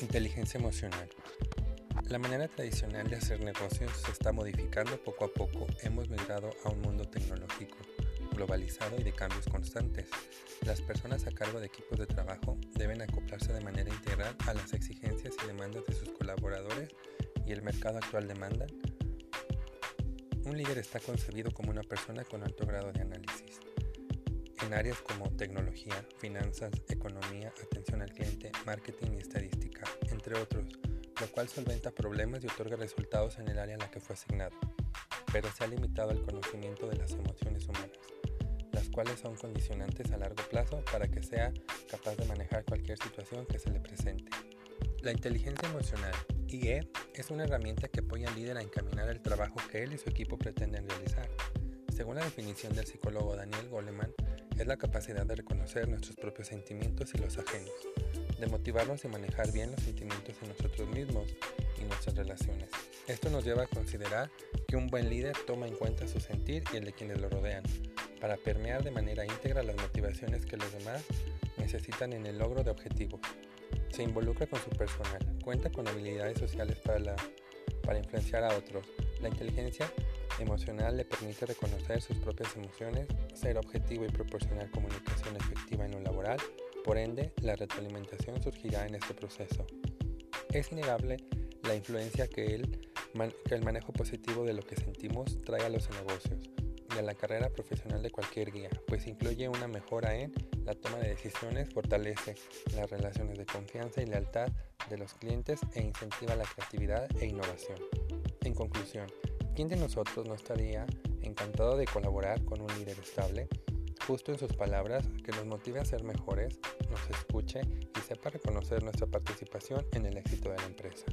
Inteligencia emocional. La manera tradicional de hacer negocios se está modificando poco a poco. Hemos migrado a un mundo tecnológico, globalizado y de cambios constantes. Las personas a cargo de equipos de trabajo deben acoplarse de manera integral a las exigencias y demandas de sus colaboradores y el mercado actual demanda. Un líder está concebido como una persona con alto grado de análisis en áreas como tecnología, finanzas, economía, atención al cliente, marketing y estadística, entre otros, lo cual solventa problemas y otorga resultados en el área a la que fue asignado, pero se ha limitado al conocimiento de las emociones humanas, las cuales son condicionantes a largo plazo para que sea capaz de manejar cualquier situación que se le presente. La inteligencia emocional, IE, es una herramienta que apoya al líder a encaminar el trabajo que él y su equipo pretenden realizar. Según la definición del psicólogo Daniel Goleman, es la capacidad de reconocer nuestros propios sentimientos y los ajenos, de motivarnos y manejar bien los sentimientos en nosotros mismos y nuestras relaciones. Esto nos lleva a considerar que un buen líder toma en cuenta su sentir y el de quienes lo rodean, para permear de manera íntegra las motivaciones que los demás necesitan en el logro de objetivos. Se involucra con su personal, cuenta con habilidades sociales para, la, para influenciar a otros. La inteligencia emocional le permite reconocer sus propias emociones, ser objetivo y proporcionar comunicación efectiva en lo laboral, por ende, la retroalimentación surgirá en este proceso. Es innegable la influencia que el, manejo positivo de lo que sentimos trae a los negocios y a la carrera profesional de cualquier guía, pues incluye una mejora en la toma de decisiones, fortalece las relaciones de confianza y lealtad de los clientes e incentiva la creatividad e innovación. En conclusión, ¿Quién de nosotros no estaría encantado de colaborar con un líder estable, justo en sus palabras, que nos motive a ser mejores, nos escuche y sepa reconocer nuestra participación en el éxito de la empresa?